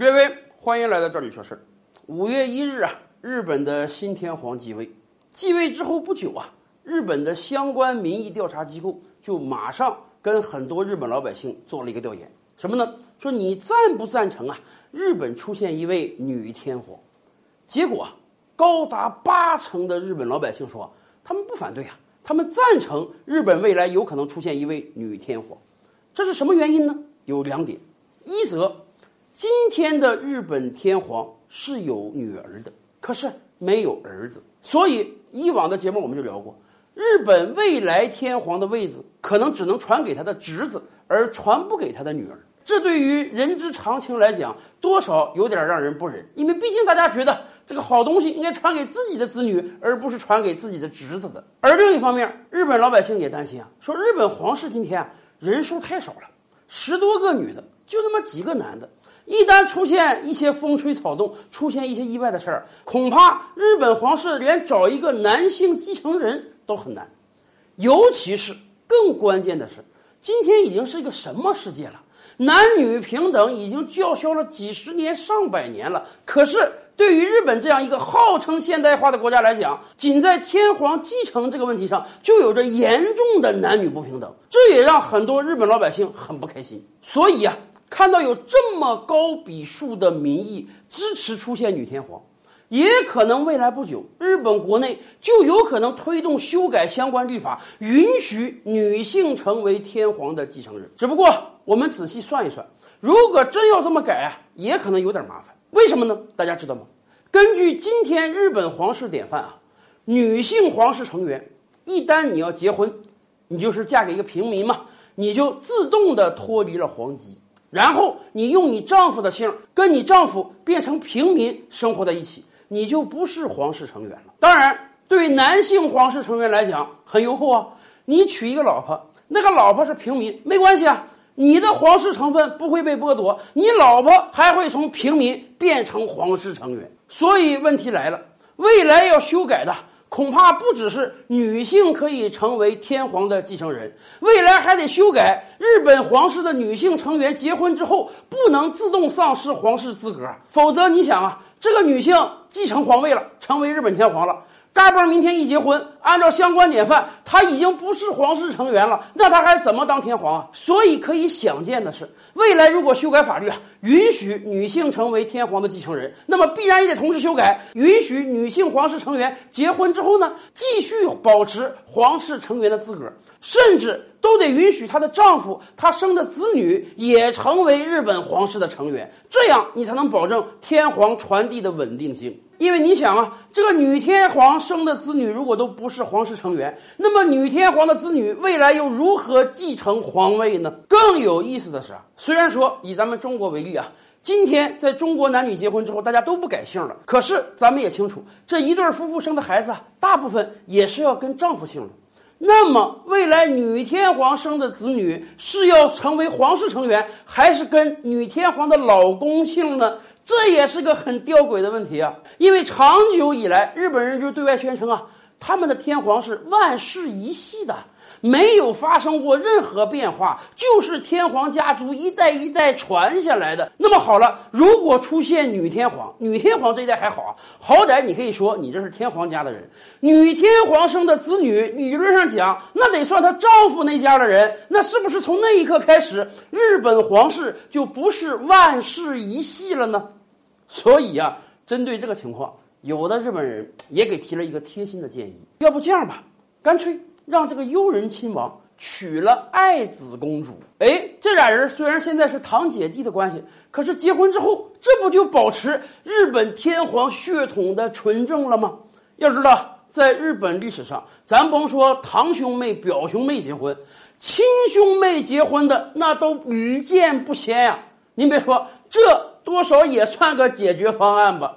各位，欢迎来到这里说事儿。五月一日啊，日本的新天皇继位，继位之后不久啊，日本的相关民意调查机构就马上跟很多日本老百姓做了一个调研，什么呢？说你赞不赞成啊？日本出现一位女天皇？结果高达八成的日本老百姓说他们不反对啊，他们赞成日本未来有可能出现一位女天皇。这是什么原因呢？有两点，一则今天的日本天皇是有女儿的，可是没有儿子，所以以往的节目我们就聊过，日本未来天皇的位子可能只能传给他的侄子，而传不给他的女儿。这对于人之常情来讲，多少有点让人不忍，因为毕竟大家觉得这个好东西应该传给自己的子女，而不是传给自己的侄子的。而另一方面，日本老百姓也担心啊，说日本皇室今天啊人数太少了，十多个女的，就那么几个男的。一旦出现一些风吹草动，出现一些意外的事儿，恐怕日本皇室连找一个男性继承人都很难。尤其是更关键的是，今天已经是一个什么世界了？男女平等已经叫嚣了几十年、上百年了。可是对于日本这样一个号称现代化的国家来讲，仅在天皇继承这个问题上就有着严重的男女不平等，这也让很多日本老百姓很不开心。所以呀。看到有这么高笔数的民意支持出现女天皇，也可能未来不久，日本国内就有可能推动修改相关律法，允许女性成为天皇的继承人。只不过我们仔细算一算，如果真要这么改啊，也可能有点麻烦。为什么呢？大家知道吗？根据今天日本皇室典范啊，女性皇室成员一旦你要结婚，你就是嫁给一个平民嘛，你就自动的脱离了皇籍。然后你用你丈夫的姓跟你丈夫变成平民生活在一起，你就不是皇室成员了。当然，对男性皇室成员来讲很优厚啊。你娶一个老婆，那个老婆是平民，没关系啊，你的皇室成分不会被剥夺，你老婆还会从平民变成皇室成员。所以问题来了，未来要修改的。恐怕不只是女性可以成为天皇的继承人，未来还得修改日本皇室的女性成员结婚之后不能自动丧失皇室资格，否则你想啊，这个女性继承皇位了，成为日本天皇了。嘎嘣！明天一结婚，按照相关典范，他已经不是皇室成员了，那他还怎么当天皇啊？所以可以想见的是，未来如果修改法律啊，允许女性成为天皇的继承人，那么必然也得同时修改，允许女性皇室成员结婚之后呢，继续保持皇室成员的资格，甚至都得允许她的丈夫、她生的子女也成为日本皇室的成员，这样你才能保证天皇传递的稳定性。因为你想啊，这个女天皇生的子女如果都不是皇室成员，那么女天皇的子女未来又如何继承皇位呢？更有意思的是啊，虽然说以咱们中国为例啊，今天在中国男女结婚之后大家都不改姓了，可是咱们也清楚，这一对夫妇生的孩子啊，大部分也是要跟丈夫姓的。那么未来女天皇生的子女是要成为皇室成员，还是跟女天皇的老公姓呢？这也是个很吊诡的问题啊！因为长久以来，日本人就对外宣称啊，他们的天皇是万世一系的，没有发生过任何变化，就是天皇家族一代一代传下来的。那么好了，如果出现女天皇，女天皇这一代还好啊，好歹你可以说你这是天皇家的人。女天皇生的子女，理论上讲，那得算她丈夫那家的人。那是不是从那一刻开始，日本皇室就不是万世一系了呢？所以呀，针对这个情况，有的日本人也给提了一个贴心的建议：要不这样吧，干脆让这个悠仁亲王娶了爱子公主。哎，这俩人虽然现在是堂姐弟的关系，可是结婚之后，这不就保持日本天皇血统的纯正了吗？要知道，在日本历史上，咱甭说堂兄妹、表兄妹结婚，亲兄妹结婚的那都屡见不鲜呀。您别说这。多少也算个解决方案吧。